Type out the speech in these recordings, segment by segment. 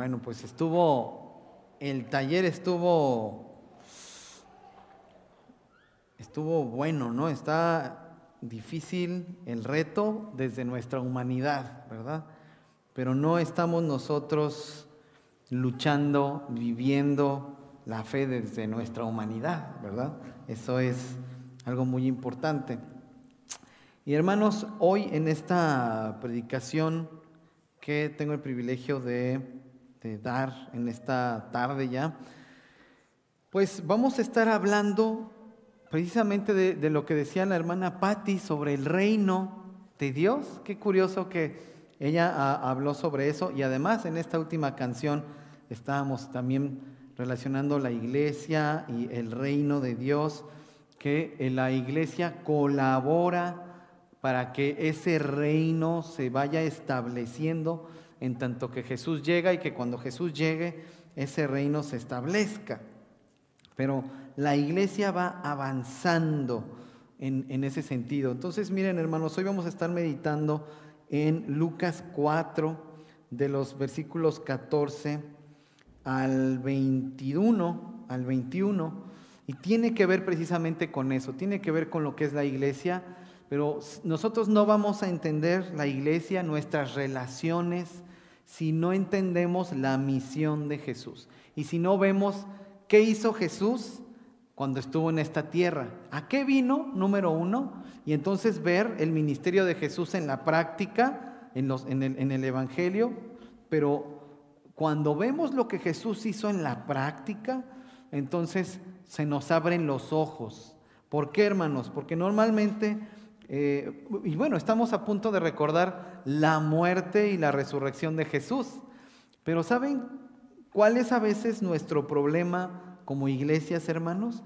Bueno, pues estuvo, el taller estuvo, estuvo bueno, ¿no? Está difícil el reto desde nuestra humanidad, ¿verdad? Pero no estamos nosotros luchando, viviendo la fe desde nuestra humanidad, ¿verdad? Eso es algo muy importante. Y hermanos, hoy en esta predicación que tengo el privilegio de, dar en esta tarde ya, pues vamos a estar hablando precisamente de, de lo que decía la hermana Patti sobre el reino de Dios. Qué curioso que ella habló sobre eso y además en esta última canción estábamos también relacionando la iglesia y el reino de Dios, que la iglesia colabora para que ese reino se vaya estableciendo en tanto que Jesús llega y que cuando Jesús llegue ese reino se establezca. Pero la iglesia va avanzando en, en ese sentido. Entonces, miren hermanos, hoy vamos a estar meditando en Lucas 4, de los versículos 14 al 21, al 21, y tiene que ver precisamente con eso, tiene que ver con lo que es la iglesia, pero nosotros no vamos a entender la iglesia, nuestras relaciones, si no entendemos la misión de Jesús. Y si no vemos qué hizo Jesús cuando estuvo en esta tierra. ¿A qué vino? Número uno. Y entonces ver el ministerio de Jesús en la práctica, en, los, en, el, en el Evangelio. Pero cuando vemos lo que Jesús hizo en la práctica, entonces se nos abren los ojos. ¿Por qué, hermanos? Porque normalmente, eh, y bueno, estamos a punto de recordar la muerte y la resurrección de Jesús. Pero ¿saben cuál es a veces nuestro problema como iglesias, hermanos?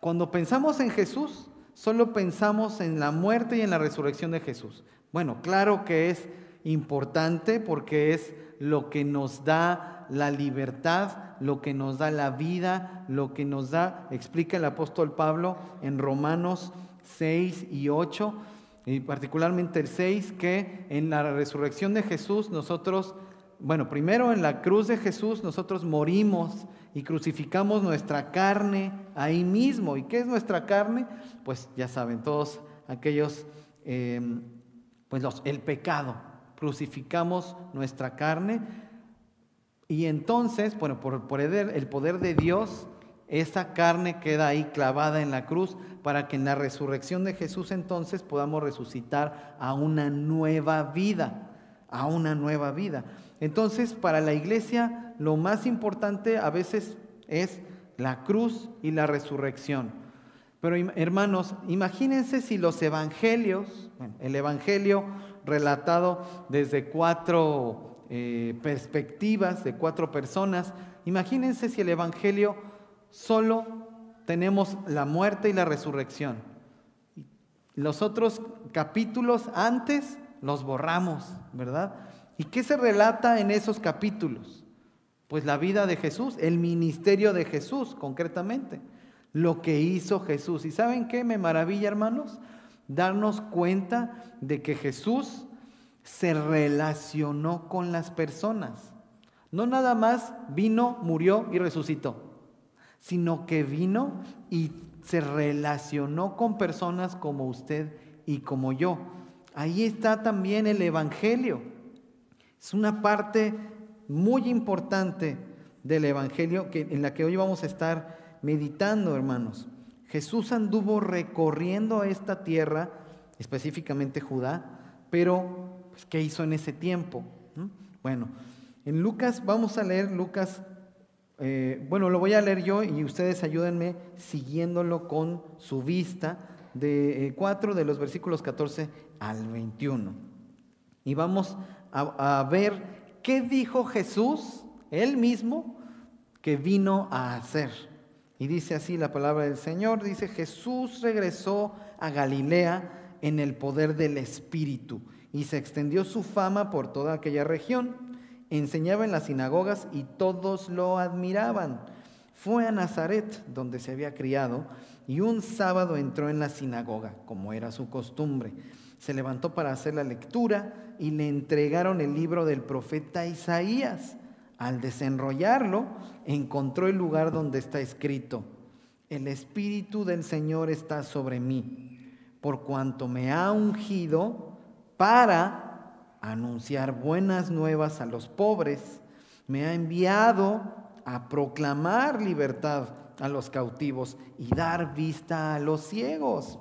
Cuando pensamos en Jesús, solo pensamos en la muerte y en la resurrección de Jesús. Bueno, claro que es importante porque es lo que nos da la libertad, lo que nos da la vida, lo que nos da, explica el apóstol Pablo en Romanos 6 y 8, y particularmente el 6, que en la resurrección de Jesús nosotros, bueno, primero en la cruz de Jesús nosotros morimos y crucificamos nuestra carne ahí mismo. ¿Y qué es nuestra carne? Pues ya saben, todos aquellos, em, pues los, el pecado. Crucificamos nuestra carne y entonces, bueno, por, por el poder de Dios, esa carne queda ahí clavada en la cruz para que en la resurrección de Jesús entonces podamos resucitar a una nueva vida, a una nueva vida. Entonces, para la iglesia lo más importante a veces es la cruz y la resurrección. Pero hermanos, imagínense si los evangelios, el evangelio relatado desde cuatro eh, perspectivas, de cuatro personas, imagínense si el evangelio solo tenemos la muerte y la resurrección. Los otros capítulos antes los borramos, ¿verdad? ¿Y qué se relata en esos capítulos? Pues la vida de Jesús, el ministerio de Jesús concretamente, lo que hizo Jesús. ¿Y saben qué me maravilla, hermanos? Darnos cuenta de que Jesús se relacionó con las personas. No nada más vino, murió y resucitó, sino que vino y se relacionó con personas como usted y como yo. Ahí está también el Evangelio. Es una parte muy importante del Evangelio que, en la que hoy vamos a estar meditando, hermanos. Jesús anduvo recorriendo esta tierra, específicamente Judá, pero pues, ¿qué hizo en ese tiempo? ¿Mm? Bueno, en Lucas, vamos a leer Lucas, eh, bueno, lo voy a leer yo y ustedes ayúdenme siguiéndolo con su vista, de 4 eh, de los versículos 14 al 21. Y vamos a, ver qué dijo Jesús, él mismo, que vino a hacer. Y dice así la palabra del Señor, dice, Jesús regresó a Galilea en el poder del Espíritu y se extendió su fama por toda aquella región. Enseñaba en las sinagogas y todos lo admiraban. Fue a Nazaret, donde se había criado, y un sábado entró en la sinagoga, como era su costumbre se levantó para hacer la lectura y le entregaron el libro del profeta Isaías. Al desenrollarlo, encontró el lugar donde está escrito, el Espíritu del Señor está sobre mí, por cuanto me ha ungido para anunciar buenas nuevas a los pobres, me ha enviado a proclamar libertad a los cautivos y dar vista a los ciegos,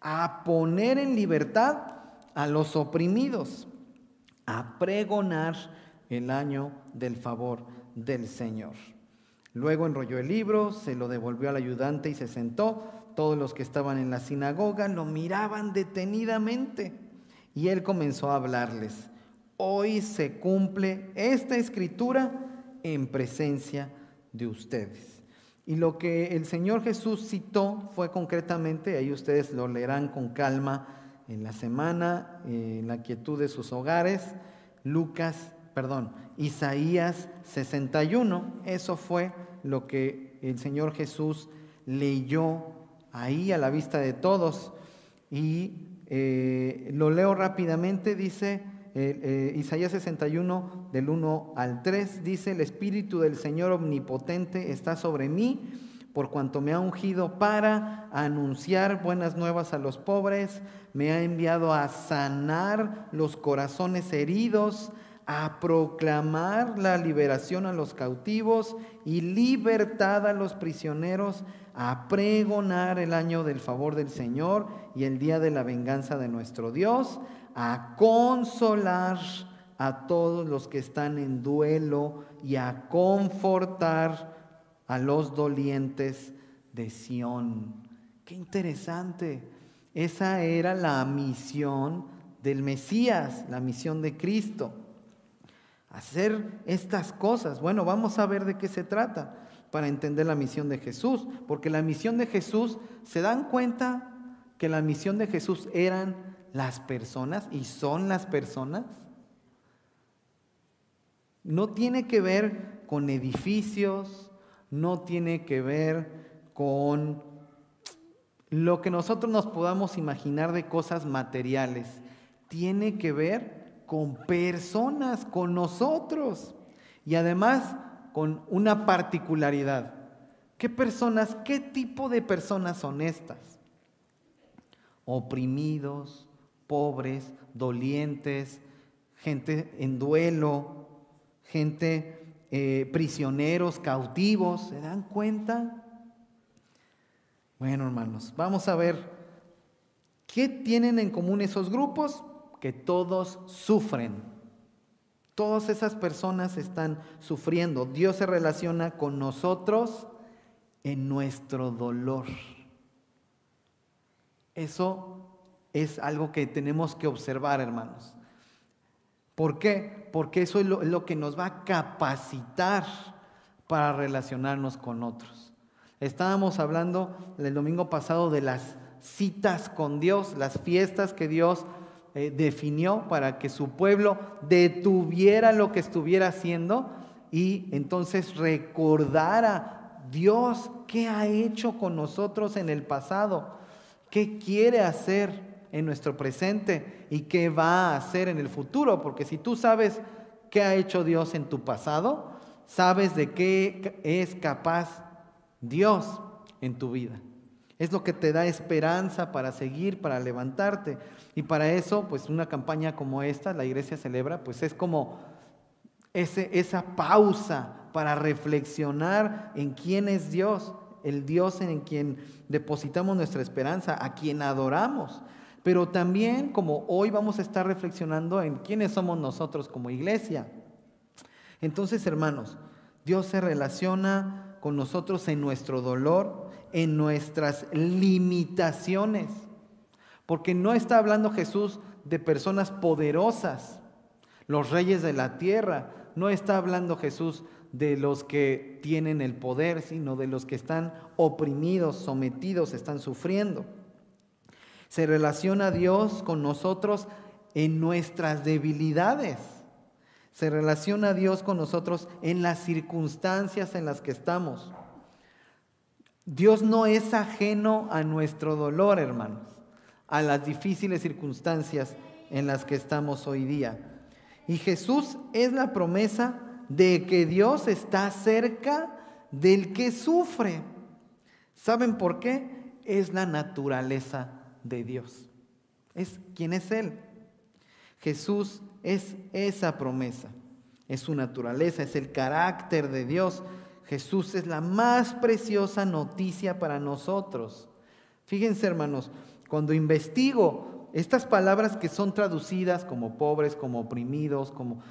a poner en libertad a los oprimidos, a pregonar el año del favor del Señor. Luego enrolló el libro, se lo devolvió al ayudante y se sentó. Todos los que estaban en la sinagoga lo miraban detenidamente y él comenzó a hablarles. Hoy se cumple esta escritura en presencia de ustedes. Y lo que el Señor Jesús citó fue concretamente, ahí ustedes lo leerán con calma en la semana, en la quietud de sus hogares, Lucas, perdón, Isaías 61, eso fue lo que el Señor Jesús leyó ahí a la vista de todos. Y eh, lo leo rápidamente, dice eh, eh, Isaías 61 del 1 al 3, dice, el Espíritu del Señor Omnipotente está sobre mí, por cuanto me ha ungido para anunciar buenas nuevas a los pobres, me ha enviado a sanar los corazones heridos, a proclamar la liberación a los cautivos y libertad a los prisioneros, a pregonar el año del favor del Señor y el día de la venganza de nuestro Dios, a consolar a todos los que están en duelo y a confortar a los dolientes de Sión. Qué interesante. Esa era la misión del Mesías, la misión de Cristo hacer estas cosas. Bueno, vamos a ver de qué se trata para entender la misión de Jesús, porque la misión de Jesús, ¿se dan cuenta que la misión de Jesús eran las personas y son las personas? No tiene que ver con edificios, no tiene que ver con lo que nosotros nos podamos imaginar de cosas materiales, tiene que ver con personas, con nosotros. Y además con una particularidad. ¿Qué personas, qué tipo de personas son estas? Oprimidos, pobres, dolientes, gente en duelo, gente eh, prisioneros, cautivos. ¿Se dan cuenta? Bueno, hermanos, vamos a ver qué tienen en común esos grupos que todos sufren. Todas esas personas están sufriendo. Dios se relaciona con nosotros en nuestro dolor. Eso es algo que tenemos que observar, hermanos. ¿Por qué? Porque eso es lo, que nos va a capacitar para relacionarnos con otros. Estábamos hablando el domingo pasado de las citas con Dios, las fiestas que Dios eh, definió para que su pueblo detuviera lo que estuviera haciendo y entonces recordara Dios qué ha hecho con nosotros en el pasado, qué quiere hacer en nuestro presente y qué va a hacer en el futuro, porque si tú sabes qué ha hecho Dios en tu pasado, sabes de qué es capaz Dios en tu vida. Es lo que te da esperanza para seguir, para levantarte. Y para eso, pues una campaña como esta, la iglesia celebra, pues es como ese, esa pausa para reflexionar en quién es Dios, el Dios en quien depositamos nuestra esperanza, a quien adoramos. Pero también como hoy vamos a estar reflexionando en quiénes somos nosotros como iglesia. Entonces, hermanos, Dios se relaciona con nosotros en nuestro dolor, en nuestras limitaciones. Porque no está hablando Jesús de personas poderosas, los reyes de la tierra. No está hablando Jesús de los que tienen el poder, sino de los que están oprimidos, sometidos, están sufriendo. Se relaciona Dios con nosotros en nuestras debilidades. Se relaciona Dios con nosotros en las circunstancias en las que estamos. Dios no es ajeno a nuestro dolor, hermanos a las difíciles circunstancias en las que estamos hoy día. Y Jesús es la promesa de que Dios está cerca del que sufre. ¿Saben por qué? Es la naturaleza de Dios. Es quién es Él. Jesús es esa promesa. Es su naturaleza, es el carácter de Dios. Jesús es la más preciosa noticia para nosotros. Fíjense hermanos, cuando investigo estas palabras que son traducidas como pobres, como oprimidos, como...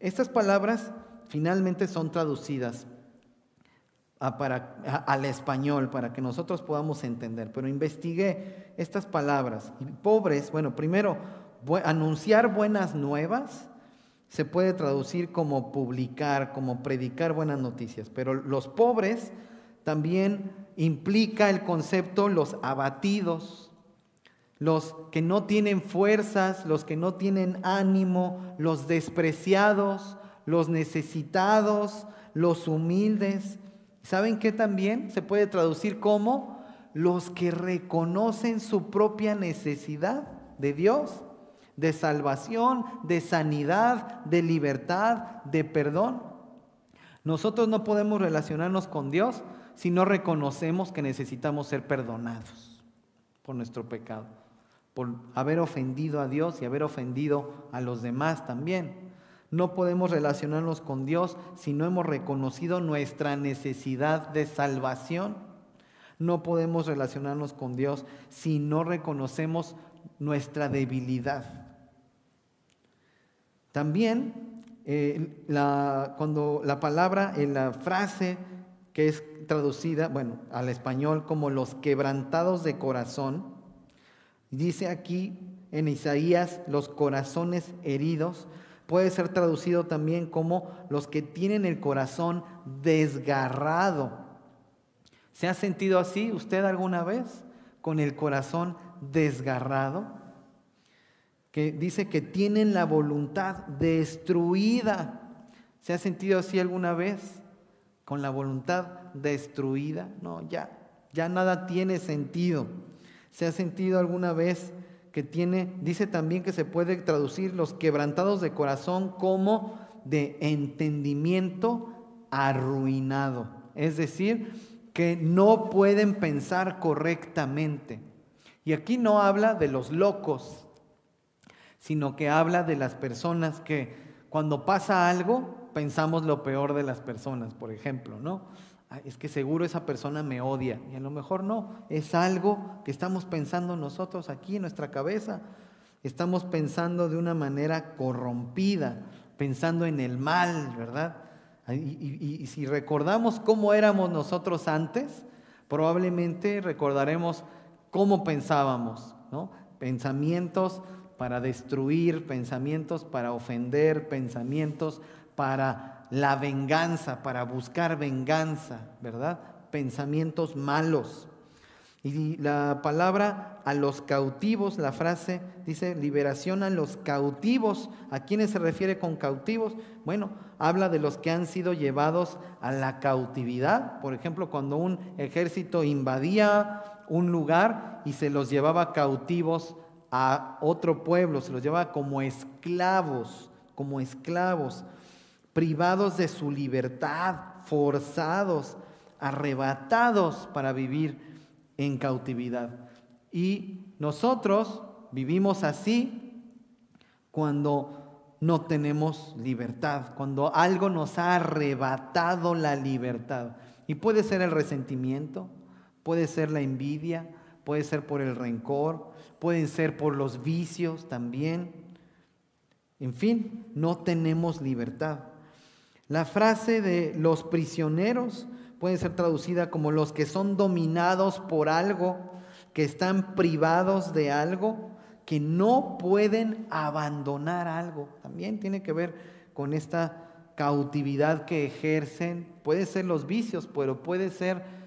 Estas palabras finalmente son traducidas al español para que nosotros podamos entender. Pero investigué estas palabras. Y pobres, bueno, primero, anunciar buenas nuevas se puede traducir como publicar, como predicar buenas noticias. Pero los pobres también implica el concepto los abatidos, los que no tienen fuerzas, los que no tienen ánimo, los despreciados, los necesitados, los humildes. ¿Saben qué también se puede traducir como los que reconocen su propia necesidad de Dios, de salvación, de sanidad, de libertad, de perdón? Nosotros no podemos relacionarnos con Dios si no reconocemos que necesitamos ser perdonados por nuestro pecado, por haber ofendido a Dios y haber ofendido a los demás también. No podemos relacionarnos con Dios si no hemos reconocido nuestra necesidad de salvación. No podemos relacionarnos con Dios si no reconocemos nuestra debilidad. También eh, cuando la palabra, en la frase que es traducida, bueno, al español como los quebrantados de corazón, dice aquí en Isaías los corazones heridos, Puede ser traducido también como los que tienen el corazón desgarrado. ¿Se ha sentido así usted alguna vez con el corazón desgarrado? Que dice que tienen la voluntad destruida. ¿Se ha sentido así alguna vez con la voluntad destruida? No, ya, ya nada tiene sentido. ¿Se ha sentido alguna vez que tiene, dice también que se puede traducir los quebrantados de corazón como de entendimiento arruinado. Es decir, que no pueden pensar correctamente. Y aquí no habla de los locos, sino que habla de las personas que cuando pasa algo pensamos lo peor de las personas, por ejemplo, ¿no? es que seguro esa persona me odia. Y a lo mejor no, es algo que estamos pensando nosotros aquí en nuestra cabeza. Estamos pensando de una manera corrompida, pensando en el mal, ¿verdad? Y, si recordamos cómo éramos nosotros antes, probablemente recordaremos cómo pensábamos, ¿no? Pensamientos para destruir, pensamientos para ofender, pensamientos para la venganza, para buscar venganza, ¿verdad? Pensamientos malos. Y la palabra a los cautivos, la frase dice liberación a los cautivos. ¿A quiénes se refiere con cautivos? Bueno, habla de los que han sido llevados a la cautividad. Por ejemplo, cuando un ejército invadía un lugar y se los llevaba cautivos a otro pueblo, se los llevaba como esclavos, como esclavos privados de su libertad, forzados, arrebatados para vivir en cautividad. Y nosotros vivimos así cuando no tenemos libertad, cuando algo nos ha arrebatado la libertad. Y puede ser el resentimiento, puede ser la envidia, puede ser por el rencor, pueden ser por los vicios también. En fin, no tenemos libertad. La frase de los prisioneros puede ser traducida como los que son dominados por algo, que están privados de algo, que no pueden abandonar algo. También tiene que ver con esta cautividad que ejercen. Puede ser los vicios, pero puede ser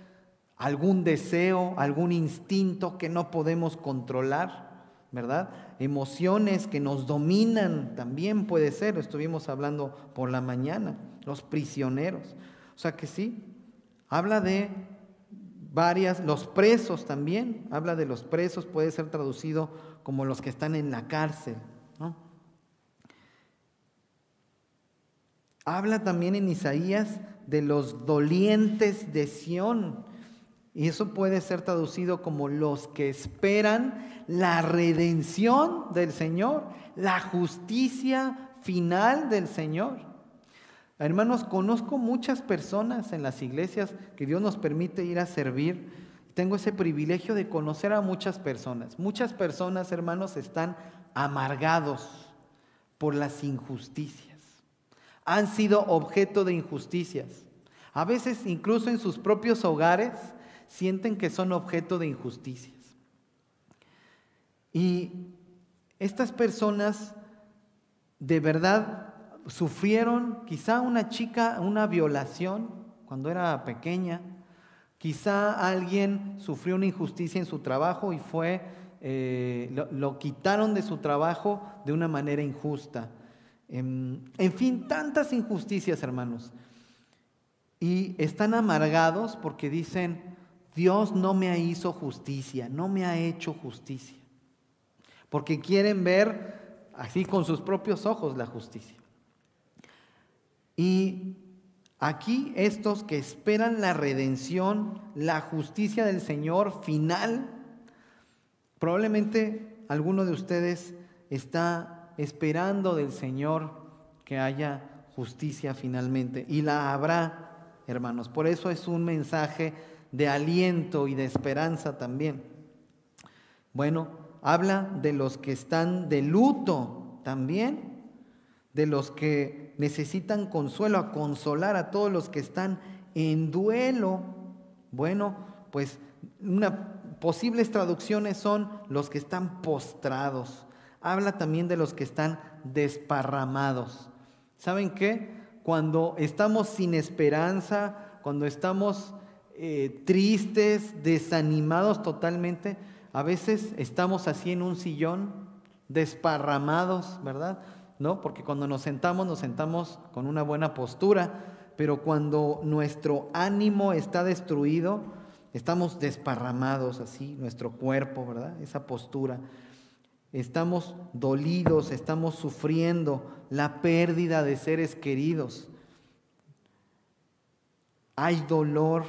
algún deseo, algún instinto que no podemos controlar, ¿verdad? Emociones que nos dominan también puede ser, estuvimos hablando por la mañana los prisioneros. O sea que sí, habla de varias, los presos también, habla de los presos, puede ser traducido como los que están en la cárcel. Habla también en Isaías de los dolientes de Sión. Y eso puede ser traducido como los que esperan la redención del Señor, la justicia final del Señor. Hermanos, conozco muchas personas en las iglesias que Dios nos permite ir a servir. Tengo ese privilegio de conocer a muchas personas. Muchas personas, hermanos, están amargados por las injusticias. Han sido objeto de injusticias. A veces incluso en sus propios hogares sienten que son objeto de injusticias. Y estas personas de verdad sufrieron quizá una chica una violación cuando era pequeña, quizá alguien sufrió una injusticia en su trabajo y fue, eh, lo, quitaron de su trabajo de una manera injusta. En, en fin, tantas injusticias, hermanos. Y están amargados porque dicen, Dios no me hizo justicia, no me ha hecho justicia. Porque quieren ver así con sus propios ojos la justicia. Y aquí estos que esperan la redención, la justicia del Señor final, probablemente alguno de ustedes está esperando del Señor que haya justicia finalmente. Y la habrá, hermanos. Por eso es un mensaje de aliento y de esperanza también. Bueno, habla de los que están de luto también, de los que necesitan consuelo, a consolar a todos los que están en duelo. Bueno, pues una, posibles traducciones son los que están postrados. Habla también de los que están desparramados. ¿Saben qué? Cuando estamos sin esperanza, cuando estamos eh, tristes, desanimados totalmente. A veces estamos así en un sillón, desparramados, ¿verdad? ¿No? Porque cuando nos sentamos, nos sentamos con una buena postura, pero cuando nuestro ánimo está destruido, estamos desparramados así, nuestro cuerpo, ¿verdad? Esa postura. Estamos dolidos, estamos sufriendo la pérdida de seres queridos. Hay dolor,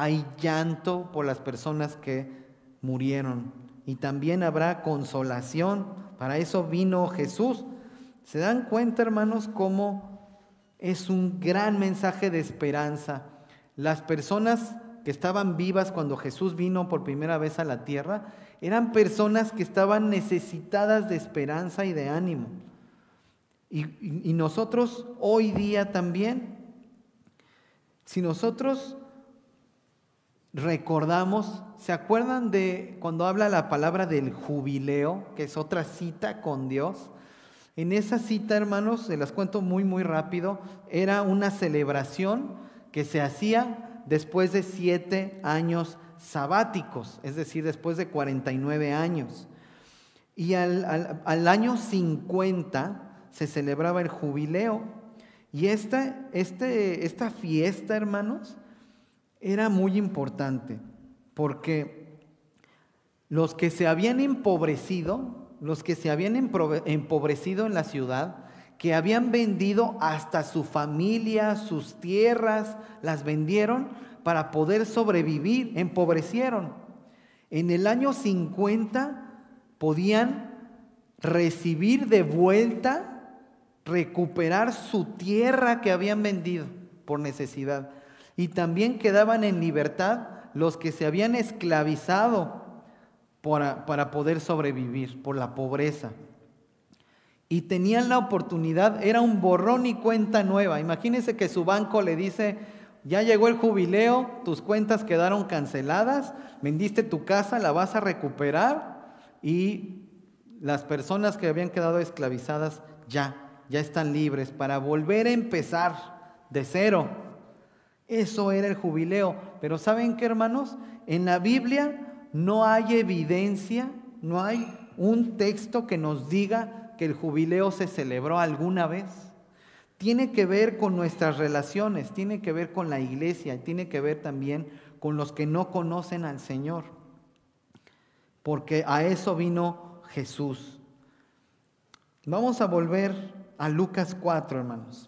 hay llanto por las personas que murieron. Y también habrá consolación. Para eso vino Jesús. ¿Se dan cuenta, hermanos, cómo es un gran mensaje de esperanza? Las personas que estaban vivas cuando Jesús vino por primera vez a la tierra eran personas que estaban necesitadas de esperanza y de ánimo. Y, nosotros hoy día también, si nosotros recordamos, ¿se acuerdan de cuando habla la palabra del jubileo, que es otra cita con Dios? En esa cita, hermanos, se las cuento muy, muy rápido, era una celebración que se hacía después de siete años sabáticos, es decir, después de 49 años. Y al, año 50 se celebraba el jubileo. Y esta, este, esta fiesta, hermanos, era muy importante porque los que se habían empobrecido, los que se habían empobrecido en la ciudad, que habían vendido hasta su familia, sus tierras, las vendieron para poder sobrevivir, empobrecieron. En el año 50 podían recibir de vuelta, recuperar su tierra que habían vendido por necesidad y también quedaban en libertad los que se habían esclavizado para, para poder sobrevivir por la pobreza. Y tenían la oportunidad, era un borrón y cuenta nueva. Imagínense que su banco le dice, ya llegó el jubileo, tus cuentas quedaron canceladas, vendiste tu casa, la vas a recuperar y las personas que habían quedado esclavizadas ya, ya están libres para volver a empezar de cero. Eso era el jubileo. Pero ¿saben qué, hermanos? En la Biblia no hay evidencia, no hay un texto que nos diga que el jubileo se celebró alguna vez. Tiene que ver con nuestras relaciones, tiene que ver con la iglesia, tiene que ver también con los que no conocen al Señor. Porque a eso vino Jesús. Vamos a volver a Lucas 4, hermanos.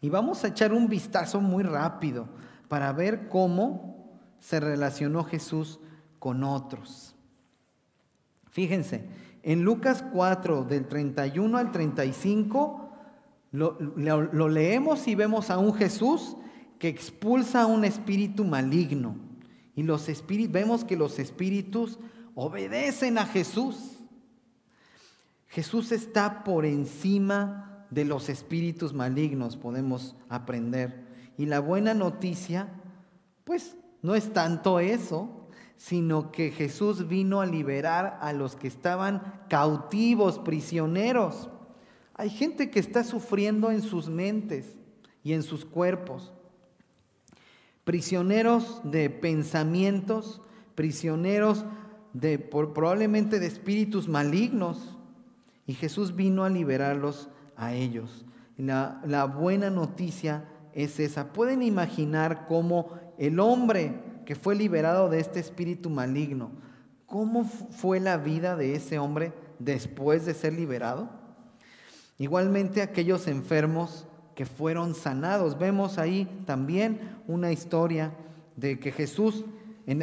Y vamos a echar un vistazo muy rápido para ver cómo se relacionó Jesús con otros. Fíjense, en Lucas 4, del 31 al 35, lo, lo, leemos y vemos a un Jesús que expulsa a un espíritu maligno. Y los espíritus, vemos que los espíritus obedecen a Jesús. Jesús está por encima de los espíritus malignos, podemos aprender. Y la buena noticia, pues no es tanto eso, sino que Jesús vino a liberar a los que estaban cautivos, prisioneros. Hay gente que está sufriendo en sus mentes y en sus cuerpos. Prisioneros de pensamientos, prisioneros de probablemente de espíritus malignos. Y Jesús vino a liberarlos a ellos. La, la buena noticia es esa. Pueden imaginar cómo el hombre que fue liberado de este espíritu maligno, ¿cómo fue la vida de ese hombre después de ser liberado? Igualmente aquellos enfermos que fueron sanados. Vemos ahí también una historia de que Jesús,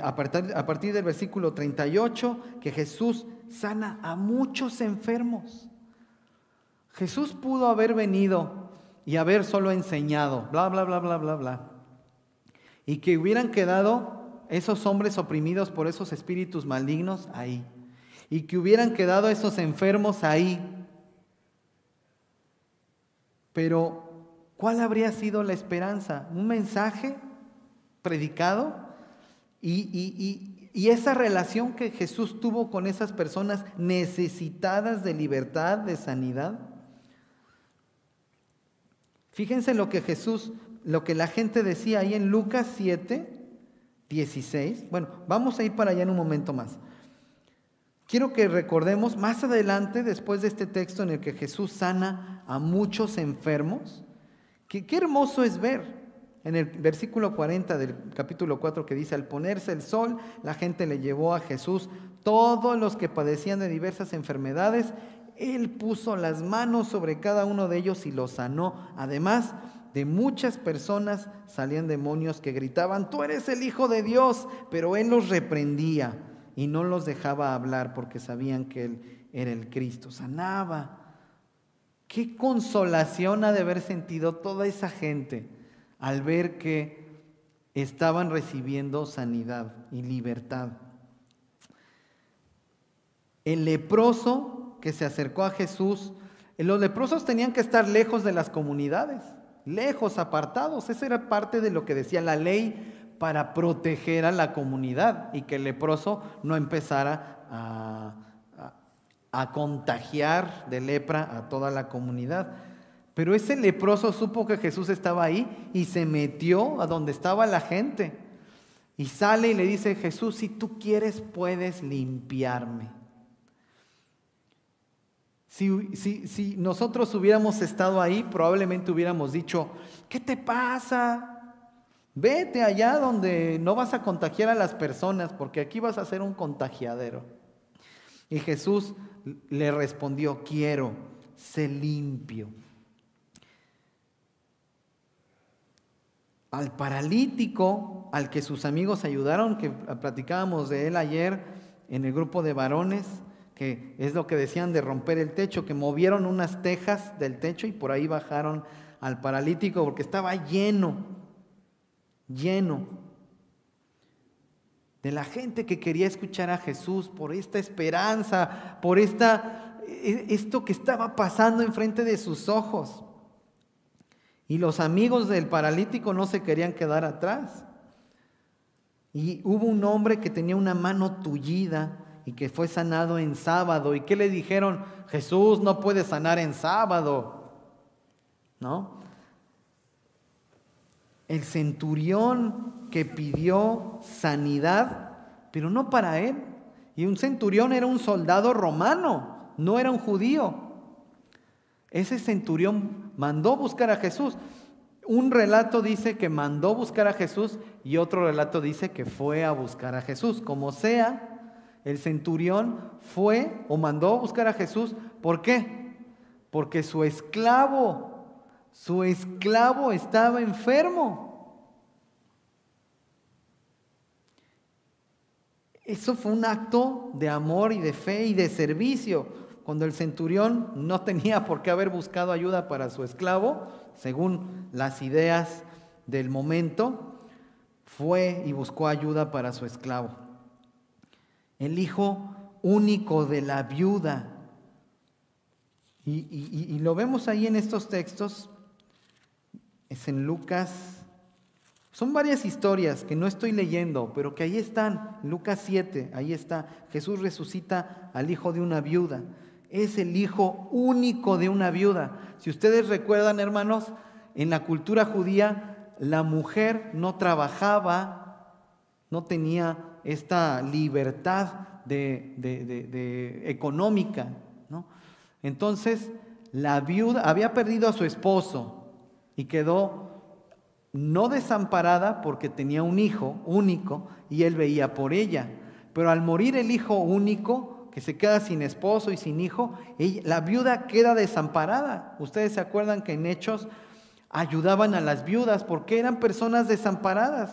a, partir, del versículo 38, que Jesús sana a muchos enfermos. Jesús pudo haber venido y haber solo enseñado, bla, bla, bla, bla, bla, bla. Y que hubieran quedado esos hombres oprimidos por esos espíritus malignos ahí. Y que hubieran quedado esos enfermos ahí pero, ¿cuál habría sido la esperanza? ¿Un mensaje predicado? Y, esa relación que Jesús tuvo con esas personas necesitadas de libertad, de sanidad. Fíjense lo que Jesús, lo que la gente decía ahí en Lucas 7, 16. Bueno, vamos a ir para allá en un momento más. Quiero que recordemos más adelante, después de este texto en el que Jesús sana a muchos enfermos, que qué hermoso es ver en el versículo 40 del capítulo 4 que dice, al ponerse el sol, la gente le llevó a Jesús todos los que padecían de diversas enfermedades, Él puso las manos sobre cada uno de ellos y los sanó. Además, de muchas personas salían demonios que gritaban, tú eres el Hijo de Dios, pero Él los reprendía y no los dejaba hablar porque sabían que Él era el Cristo. Sanaba. Qué consolación ha de haber sentido toda esa gente al ver que estaban recibiendo sanidad y libertad. El leproso que se acercó a Jesús, los leprosos tenían que estar lejos de las comunidades, lejos, apartados. Esa era parte de lo que decía la ley para proteger a la comunidad y que el leproso no empezara a, contagiar de lepra a toda la comunidad. Pero ese leproso supo que Jesús estaba ahí y se metió a donde estaba la gente. Y sale y le dice, Jesús, si tú quieres puedes limpiarme. Si, si, nosotros hubiéramos estado ahí, probablemente hubiéramos dicho, ¿qué te pasa? Vete allá donde no vas a contagiar a las personas, porque aquí vas a ser un contagiadero. Y Jesús le respondió, quiero, sé limpio. Al paralítico, al que sus amigos ayudaron, que platicábamos de él ayer en el grupo de varones, que es lo que decían de romper el techo, que movieron unas tejas del techo y por ahí bajaron al paralítico porque estaba lleno lleno de la gente que quería escuchar a Jesús por esta esperanza, por esta, e, esto que estaba pasando enfrente de sus ojos. Y los amigos del paralítico no se querían quedar atrás. Y hubo un hombre que tenía una mano tullida y que fue sanado en sábado. ¿Y qué le dijeron? Jesús no puede sanar en sábado. ¿No? el centurión que pidió sanidad, pero no para él. Y un centurión era un soldado romano, no era un judío. Ese centurión mandó buscar a Jesús. Un relato dice que mandó buscar a Jesús y otro relato dice que fue a buscar a Jesús. Como sea, el centurión fue o mandó buscar a Jesús. ¿Por qué? Porque su esclavo su esclavo estaba enfermo. Eso fue un acto de amor y de fe y de servicio. Cuando el centurión no tenía por qué haber buscado ayuda para su esclavo, según las ideas del momento, fue y buscó ayuda para su esclavo. El hijo único de la viuda. Y, lo vemos ahí en estos textos, es en Lucas. Son varias historias que no estoy leyendo, pero que ahí están. Lucas 7, ahí está. Jesús resucita al hijo de una viuda. Es el hijo único de una viuda. Si ustedes recuerdan, hermanos, en la cultura judía la mujer no trabajaba, no tenía esta libertad de, económica. ¿no? Entonces, la viuda había perdido a su esposo y quedó no desamparada porque tenía un hijo único y él veía por ella. Pero al morir el hijo único, que se queda sin esposo y sin hijo, la viuda queda desamparada. Ustedes se acuerdan que en Hechos ayudaban a las viudas porque eran personas desamparadas,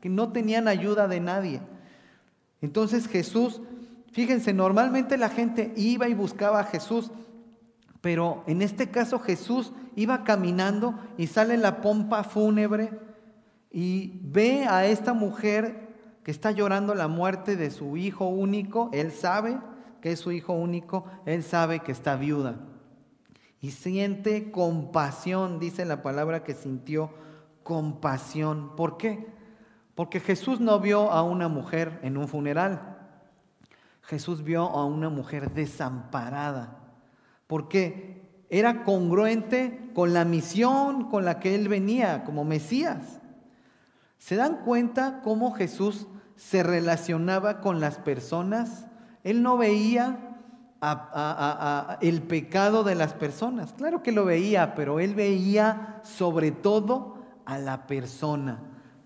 que no tenían ayuda de nadie. Entonces Jesús, fíjense, normalmente la gente iba y buscaba a Jesús, pero en este caso Jesús iba caminando y sale la pompa fúnebre y ve a esta mujer que está llorando la muerte de su hijo único. Él sabe que es su hijo único, él sabe que está viuda y siente compasión, dice la palabra que sintió compasión. ¿Por qué? Porque Jesús no vio a una mujer en un funeral. Jesús vio a una mujer desamparada. Porque era congruente con la misión con la que él venía como Mesías. ¿Se dan cuenta cómo Jesús se relacionaba con las personas? Él no veía el pecado de las personas. Claro que lo veía, pero él veía sobre todo a la persona.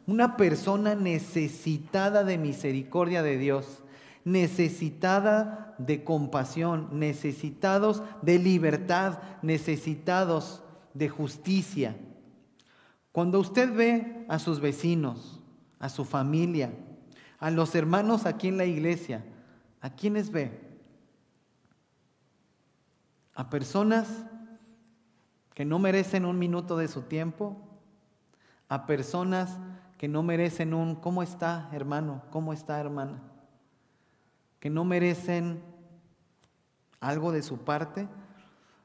Una persona necesitada de misericordia de Dios, necesitada de compasión, necesitados de libertad, necesitados de justicia. Cuando usted ve a sus vecinos, a su familia, a los hermanos aquí en la iglesia, ¿a quiénes ve? a personas que no merecen un minuto de su tiempo, a personas que no merecen un ¿cómo está hermano? ¿Cómo está hermana? Que no merecen algo de su parte.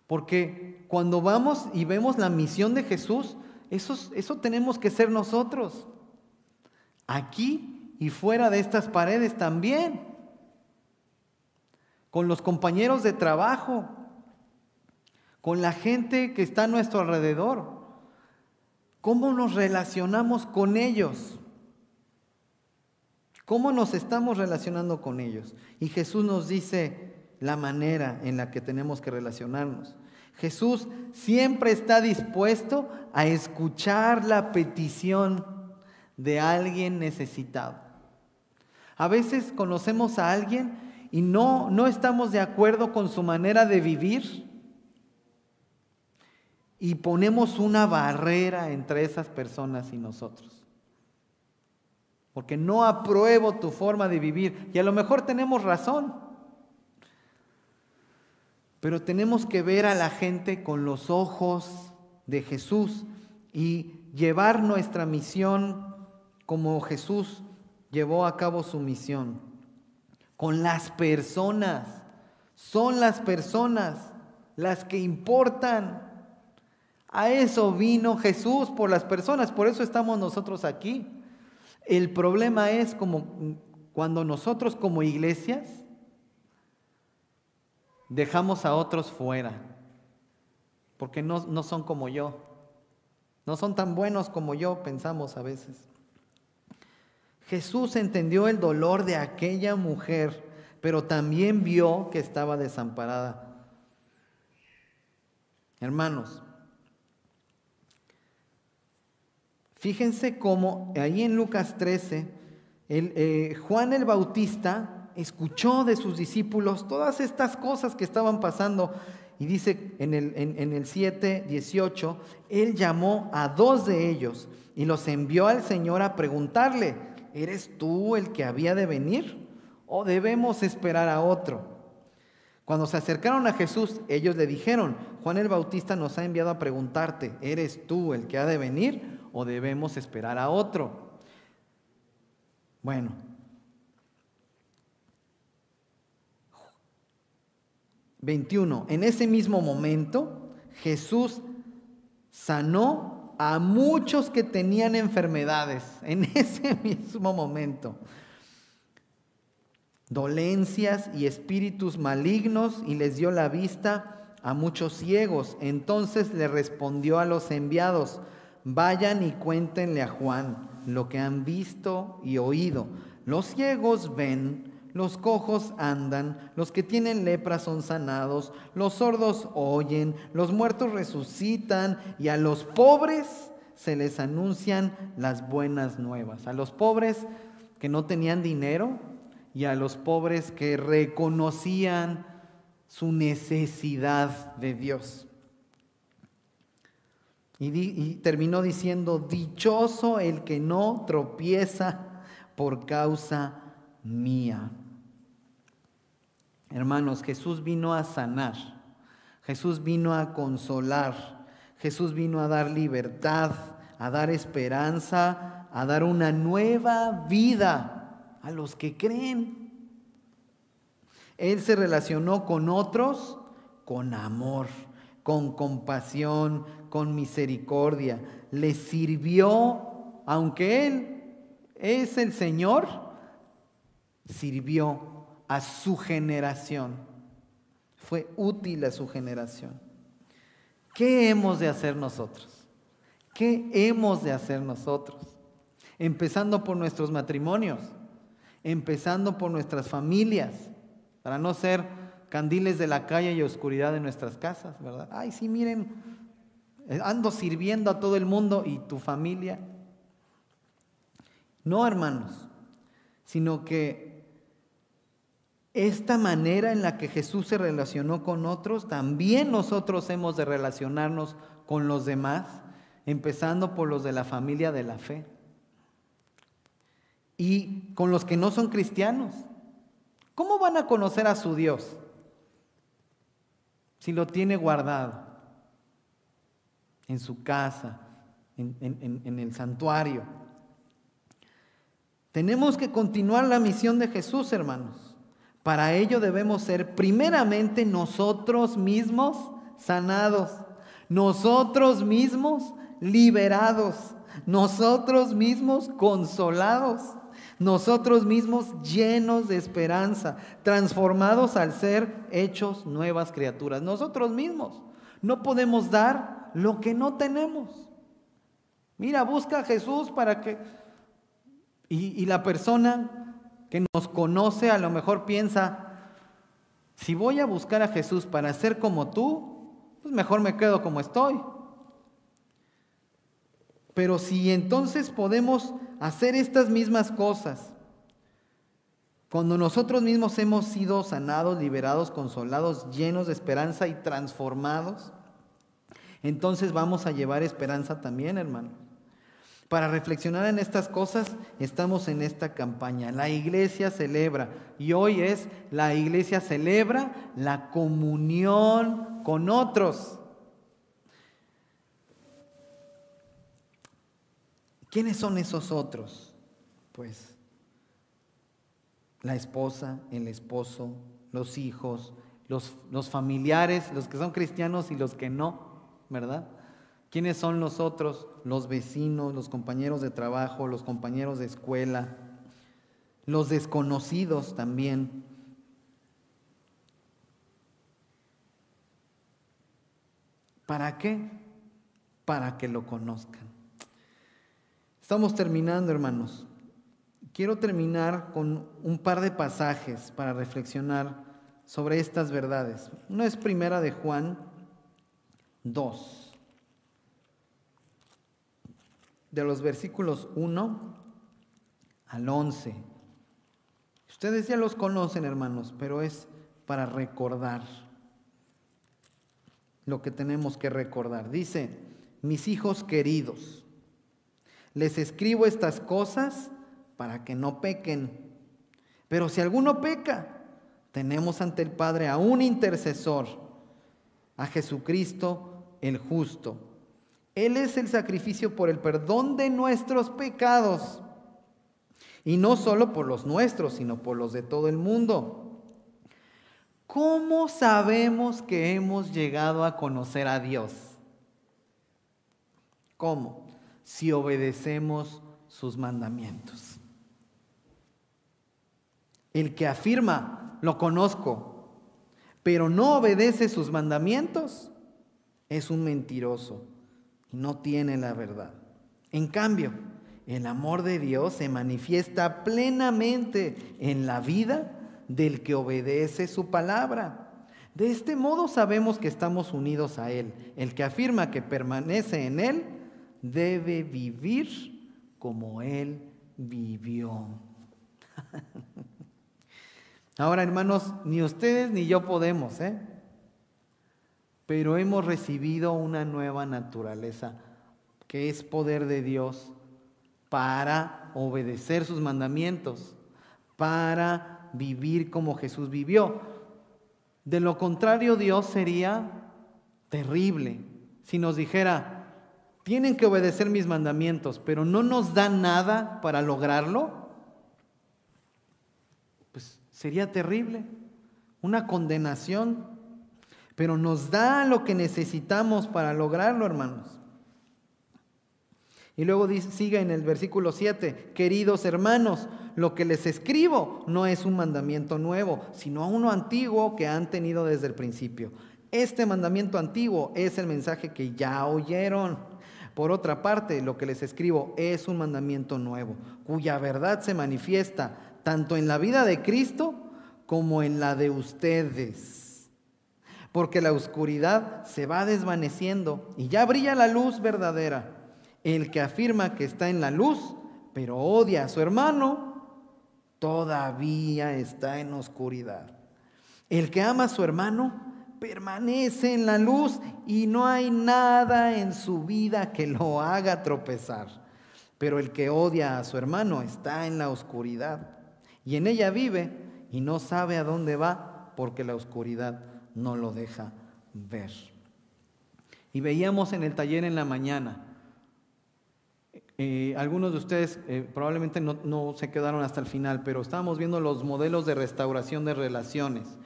Porque cuando vamos y vemos la misión de Jesús, eso, eso tenemos que ser nosotros. Aquí y fuera de estas paredes también. Con los compañeros de trabajo, con la gente que está a nuestro alrededor. ¿Cómo nos relacionamos con ellos? ¿Cómo nos estamos relacionando con ellos? Y Jesús nos dice la manera en la que tenemos que relacionarnos. Jesús siempre está dispuesto a escuchar la petición de alguien necesitado. A veces conocemos a alguien y no, no estamos de acuerdo con su manera de vivir y ponemos una barrera entre esas personas y nosotros. Porque no apruebo tu forma de vivir. Y a lo mejor tenemos razón. Pero tenemos que ver a la gente con los ojos de Jesús y llevar nuestra misión como Jesús llevó a cabo su misión. Con las personas. Son las personas las que importan. A eso vino Jesús por las personas, por eso estamos nosotros aquí. El problema es como cuando nosotros como iglesias dejamos a otros fuera, porque no, no son como yo, no son tan buenos como yo pensamos a veces. Jesús entendió el dolor de aquella mujer, pero también vio que estaba desamparada. Hermanos, Fíjense cómo ahí en Lucas 13, el, eh, Juan el Bautista escuchó de sus discípulos todas estas cosas que estaban pasando Y dice en el, en, el 7, 18, Él llamó a dos de ellos y los envió al Señor a preguntarle, ¿eres tú el que había de venir o debemos esperar a otro? Cuando se acercaron a Jesús, ellos le dijeron, Juan el Bautista nos ha enviado a preguntarte, ¿eres tú el que ha de venir o debemos esperar a otro? Bueno, ...21... En ese mismo momento, Jesús sanó a muchos que tenían enfermedades. En ese mismo momento dolencias y espíritus malignos y les dio la vista a muchos ciegos. Entonces le respondió a los enviados, vayan y cuéntenle a Juan lo que han visto y oído. Los ciegos ven, los cojos andan, los que tienen lepra son sanados, los sordos oyen, los muertos resucitan y a los pobres se les anuncian las buenas nuevas. A los pobres que no tenían dinero, y a los pobres que reconocían su necesidad de Dios. Y, terminó diciendo, dichoso el que no tropieza por causa mía. Hermanos, Jesús vino a sanar, Jesús vino a consolar, Jesús vino a dar libertad, a dar esperanza, a dar una nueva vida a los que creen. Él se relacionó con otros con amor, con compasión, con misericordia. Le sirvió, aunque Él es el Señor, sirvió a su generación. Fue útil a su generación. ¿Qué hemos de hacer nosotros? ¿Qué hemos de hacer nosotros? Empezando por nuestros matrimonios empezando por nuestras familias, para no ser candiles de la calle y oscuridad de nuestras casas, ¿verdad? Ay, sí, miren, ando sirviendo a todo el mundo y tu familia. No, hermanos, sino que esta manera en la que Jesús se relacionó con otros, también nosotros hemos de relacionarnos con los demás, empezando por los de la familia de la fe y con los que no son cristianos. ¿Cómo van a conocer a su Dios si lo tiene guardado en su casa, en, el santuario? Tenemos que continuar la misión de Jesús, hermanos. Para ello debemos ser primeramente nosotros mismos sanados, nosotros mismos liberados, nosotros mismos consolados nosotros mismos llenos de esperanza, transformados al ser hechos nuevas criaturas. Nosotros mismos no podemos dar lo que no tenemos. Mira, busca a Jesús para que... Y, la persona que nos conoce a lo mejor piensa, si voy a buscar a Jesús para ser como tú, pues mejor me quedo como estoy. Pero si entonces podemos hacer estas mismas cosas, cuando nosotros mismos hemos sido sanados, liberados, consolados, llenos de esperanza y transformados, entonces vamos a llevar esperanza también, hermano. Para reflexionar en estas cosas, estamos en esta campaña. La iglesia celebra, y hoy es, la iglesia celebra la comunión con otros. ¿Quiénes son esos otros? Pues la esposa, el esposo, los hijos, los, los, familiares, los que son cristianos y los que no, ¿verdad? ¿Quiénes son los otros? Los vecinos, los compañeros de trabajo, los compañeros de escuela, los desconocidos también. ¿Para qué? Para que lo conozcan. Estamos terminando, hermanos. Quiero terminar con un par de pasajes para reflexionar sobre estas verdades. Uno es primera de Juan 2, de los versículos 1 al 11. Ustedes ya los conocen, hermanos, pero es para recordar. lo que tenemos que recordar. Dice, mis hijos queridos, les escribo estas cosas para que no pequen. Pero si alguno peca, tenemos ante el Padre a un intercesor, a Jesucristo el justo. Él es el sacrificio por el perdón de nuestros pecados. Y no solo por los nuestros, sino por los de todo el mundo. ¿Cómo sabemos que hemos llegado a conocer a Dios? ¿Cómo? Si obedecemos sus mandamientos. El que afirma, lo conozco, pero no obedece sus mandamientos, es un mentiroso y no tiene la verdad. En cambio, el amor de Dios se manifiesta plenamente en la vida del que obedece su palabra. De este modo sabemos que estamos unidos a Él. El que afirma que permanece en Él debe vivir como Él vivió. Ahora, hermanos, ni ustedes ni yo podemos, ¿eh? Pero hemos recibido una nueva naturaleza, que es poder de Dios para obedecer sus mandamientos, para vivir como Jesús vivió. De lo contrario, Dios sería terrible si nos dijera, tienen que obedecer mis mandamientos, pero no nos da nada para lograrlo. Pues sería terrible, una condenación, pero nos da lo que necesitamos para lograrlo, hermanos. Y luego sigue en el versículo 7, queridos hermanos, lo que les escribo no es un mandamiento nuevo, sino uno antiguo que han tenido desde el principio. Este mandamiento antiguo es el mensaje que ya oyeron. Por otra parte, lo que les escribo es un mandamiento nuevo, cuya verdad se manifiesta tanto en la vida de Cristo como en la de ustedes. Porque la oscuridad se va desvaneciendo y ya brilla la luz verdadera. El que afirma que está en la luz, pero odia a su hermano, todavía está en oscuridad. El que ama a su hermano permanece en la luz y no hay nada en su vida que lo haga tropezar. Pero el que odia a su hermano está en la oscuridad y en ella vive y no sabe a dónde va porque la oscuridad no lo deja ver. Y veíamos en el taller en la mañana eh, algunos de ustedes eh, probablemente no, se quedaron hasta el final, pero estábamos viendo los modelos de restauración de relaciones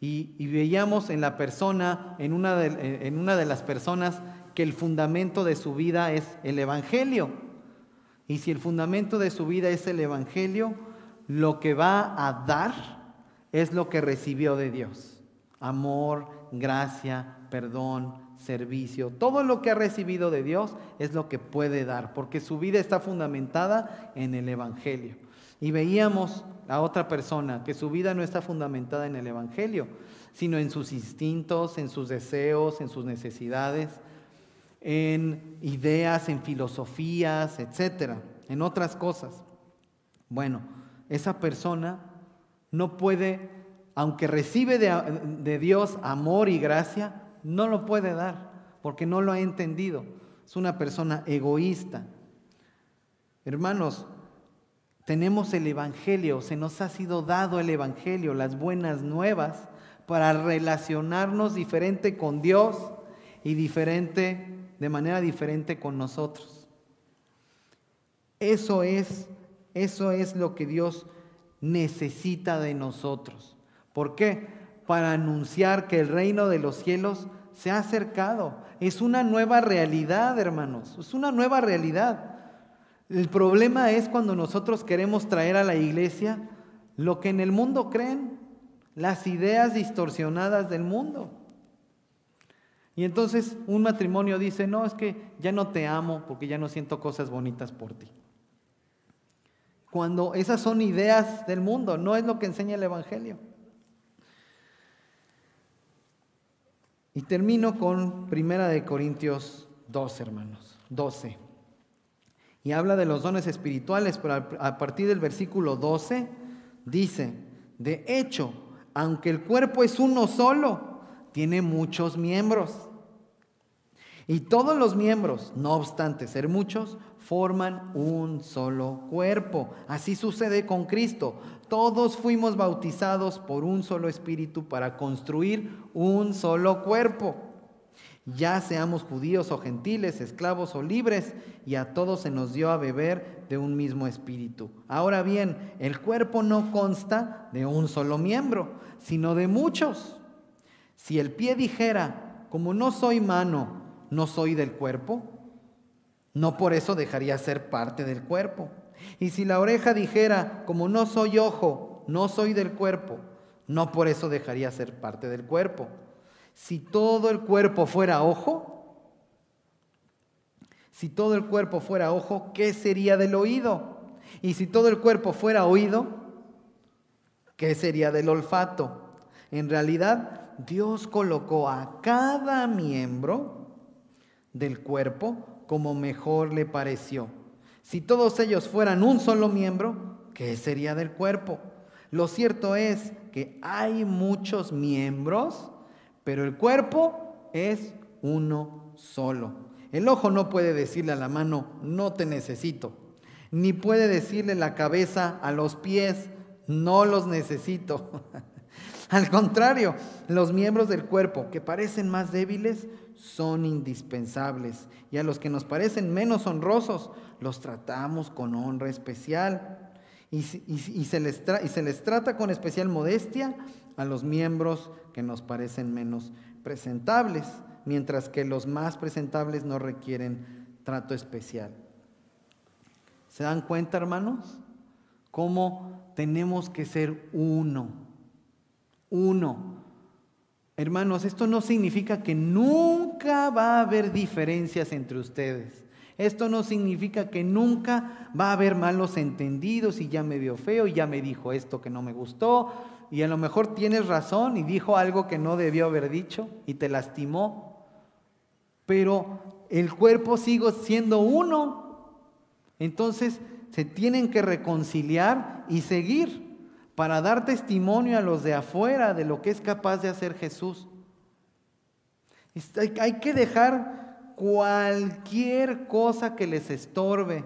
y, veíamos en la persona, eh, en una de las personas, que el fundamento de su vida es el Evangelio. Y si el fundamento de su vida es el Evangelio, lo que va a dar es lo que recibió de Dios. Amor, gracia, perdón, servicio, todo lo que ha recibido de Dios es lo que puede dar, porque su vida está fundamentada en el Evangelio. Y veíamos a otra persona que su vida no está fundamentada en el Evangelio, sino en sus instintos, en sus deseos, en sus necesidades, en ideas, en filosofías, etcétera, en otras cosas. Bueno, esa persona no puede, aunque recibe de, de Dios amor y gracia, no lo puede dar porque no lo ha entendido. Es una persona egoísta. Hermanos, tenemos el Evangelio, se nos ha sido dado el Evangelio, las buenas nuevas, para relacionarnos diferente con Dios y diferente, de manera diferente con nosotros. Eso es, eso es lo que Dios necesita de nosotros. ¿Por qué? para anunciar que el reino de los cielos se ha acercado. Es una nueva realidad, hermanos. Es una nueva realidad. El problema es cuando nosotros queremos traer a la iglesia lo que en el mundo creen, las ideas distorsionadas del mundo. Y entonces un matrimonio dice, no, es que ya no te amo porque ya no siento cosas bonitas por ti. Cuando esas son ideas del mundo, no es lo que enseña el Evangelio. Y termino con Primera de Corintios 2, hermanos, 12. Y habla de los dones espirituales, pero a partir del versículo 12 dice, de hecho, aunque el cuerpo es uno solo, tiene muchos miembros. Y todos los miembros, no obstante ser muchos, forman un solo cuerpo. Así sucede con Cristo. Todos fuimos bautizados por un solo espíritu para construir un solo cuerpo. Ya seamos judíos o gentiles, esclavos o libres, y a todos se nos dio a beber de un mismo espíritu. Ahora bien, el cuerpo no consta de un solo miembro, sino de muchos. Si el pie dijera, como no soy mano, no soy del cuerpo, no por eso dejaría ser parte del cuerpo. Y si la oreja dijera, como no soy ojo, no soy del cuerpo, no por eso dejaría ser parte del cuerpo. Si todo el cuerpo fuera ojo, si todo el cuerpo fuera ojo, ¿qué sería del oído? Y si todo el cuerpo fuera oído, ¿qué sería del olfato? En realidad, Dios colocó a cada miembro del cuerpo como mejor le pareció. Si todos ellos fueran un solo miembro, ¿qué sería del cuerpo? Lo cierto es que hay muchos miembros, pero el cuerpo es uno solo. El ojo no puede decirle a la mano, no te necesito, ni puede decirle la cabeza a los pies, no los necesito. Al contrario, los miembros del cuerpo que parecen más débiles son indispensables y a los que nos parecen menos honrosos los tratamos con honra especial y, se les y se les trata con especial modestia a los miembros que nos parecen menos presentables, mientras que los más presentables no requieren trato especial. ¿Se dan cuenta, hermanos? Cómo tenemos que ser uno, uno. Hermanos, esto no significa que nunca va a haber diferencias entre ustedes. Esto no significa que nunca va a haber malos entendidos y ya me vio feo y ya me dijo esto que no me gustó y a lo mejor tienes razón y dijo algo que no debió haber dicho y te lastimó. Pero el cuerpo sigue siendo uno. Entonces se tienen que reconciliar y seguir para dar testimonio a los de afuera de lo que es capaz de hacer Jesús. Hay que dejar cualquier cosa que les estorbe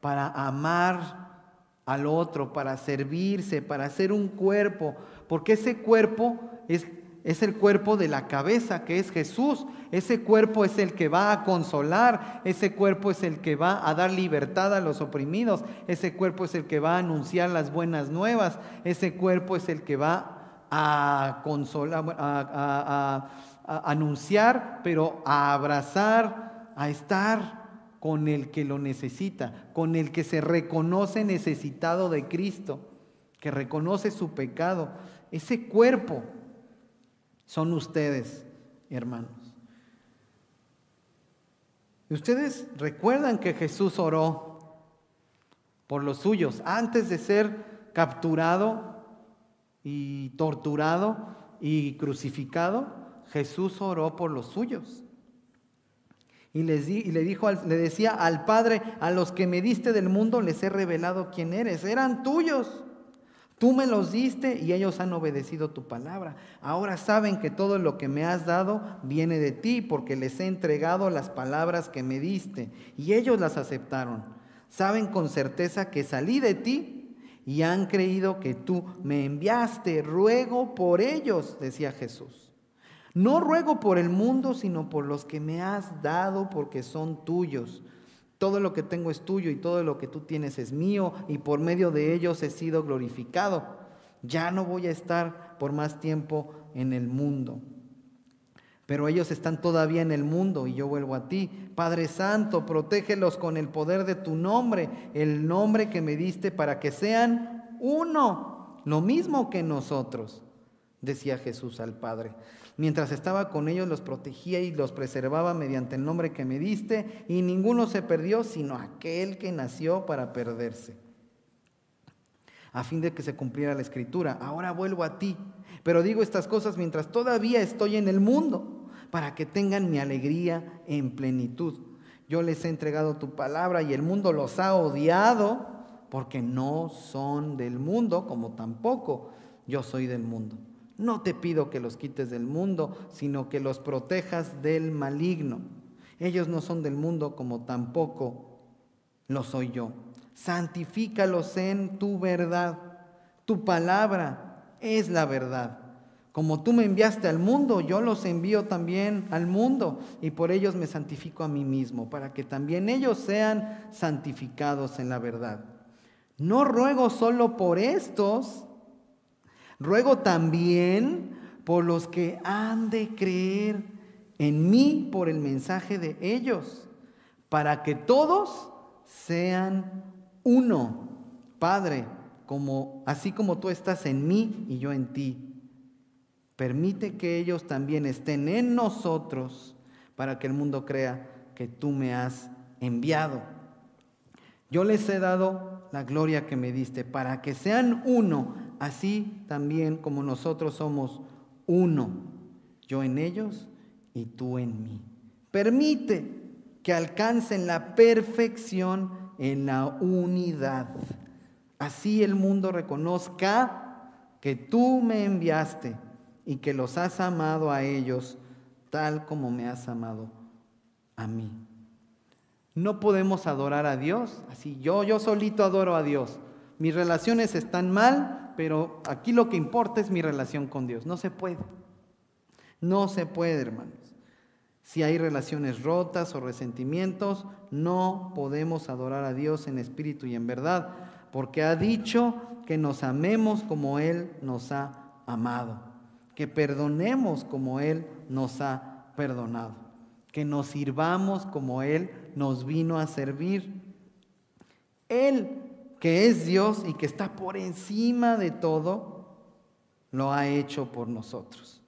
para amar al otro, para servirse, para hacer un cuerpo, porque ese cuerpo es es el cuerpo de la cabeza, que es Jesús. Ese cuerpo es el que va a consolar, ese cuerpo es el que va a dar libertad a los oprimidos, ese cuerpo es el que va a anunciar las buenas nuevas, ese cuerpo es el que va a consolar, a, anunciar, pero a abrazar, a estar con el que lo necesita, con el que se reconoce necesitado de Cristo, que reconoce su pecado. Ese cuerpo son ustedes, hermanos. Ustedes recuerdan que Jesús oró por los suyos antes de ser capturado y torturado y crucificado. Jesús oró por los suyos. Y, les y le, dijo, le decía al Padre, a los que me diste del mundo les he revelado quién eres. Eran tuyos. Tú me los diste y ellos han obedecido tu palabra. Ahora saben que todo lo que me has dado viene de ti porque les he entregado las palabras que me diste y ellos las aceptaron. Saben con certeza que salí de ti y han creído que tú me enviaste. Ruego por ellos, decía Jesús. No ruego por el mundo, sino por los que me has dado porque son tuyos. Todo lo que tengo es tuyo y todo lo que tú tienes es mío y por medio de ellos he sido glorificado. Ya no voy a estar por más tiempo en el mundo. Pero ellos están todavía en el mundo y yo vuelvo a ti. Padre Santo, protégelos con el poder de tu nombre, el nombre que me diste para que sean uno, lo mismo que nosotros, decía Jesús al Padre. Mientras estaba con ellos los protegía y los preservaba mediante el nombre que me diste, y ninguno se perdió sino aquel que nació para perderse. A fin de que se cumpliera la escritura, ahora vuelvo a ti, pero digo estas cosas mientras todavía estoy en el mundo, para que tengan mi alegría en plenitud. Yo les he entregado tu palabra y el mundo los ha odiado porque no son del mundo, como tampoco yo soy del mundo. No te pido que los quites del mundo, sino que los protejas del maligno. Ellos no son del mundo como tampoco lo soy yo. Santifícalos en tu verdad. Tu palabra es la verdad. Como tú me enviaste al mundo, yo los envío también al mundo y por ellos me santifico a mí mismo, para que también ellos sean santificados en la verdad. No ruego solo por estos, ruego también por los que han de creer en mí por el mensaje de ellos, para que todos sean uno, Padre, como así como tú estás en mí y yo en ti. Permite que ellos también estén en nosotros para que el mundo crea que tú me has enviado. Yo les he dado la gloria que me diste para que sean uno, así también como nosotros somos uno, yo en ellos y tú en mí. Permite que alcancen la perfección en la unidad. Así el mundo reconozca que tú me enviaste y que los has amado a ellos tal como me has amado a mí. No podemos adorar a Dios así. Yo, yo solito adoro a Dios. Mis relaciones están mal, pero aquí lo que importa es mi relación con Dios. No se puede. No se puede, hermanos. Si hay relaciones rotas o resentimientos, no podemos adorar a Dios en espíritu y en verdad, porque ha dicho que nos amemos como Él nos ha amado, que perdonemos como Él nos ha perdonado, que nos sirvamos como Él nos vino a servir. Él, que es Dios y que está por encima de todo, lo ha hecho por nosotros.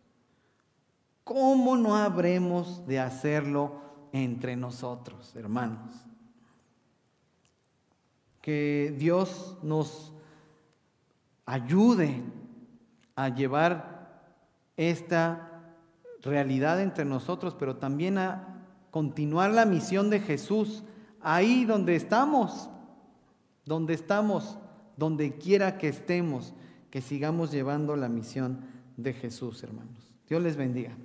¿Cómo no habremos de hacerlo entre nosotros, hermanos? Que Dios nos ayude a llevar esta realidad entre nosotros, pero también a continuar la misión de Jesús ahí donde estamos, donde estamos, donde quiera que estemos, que sigamos llevando la misión de Jesús, hermanos. Dios les bendiga.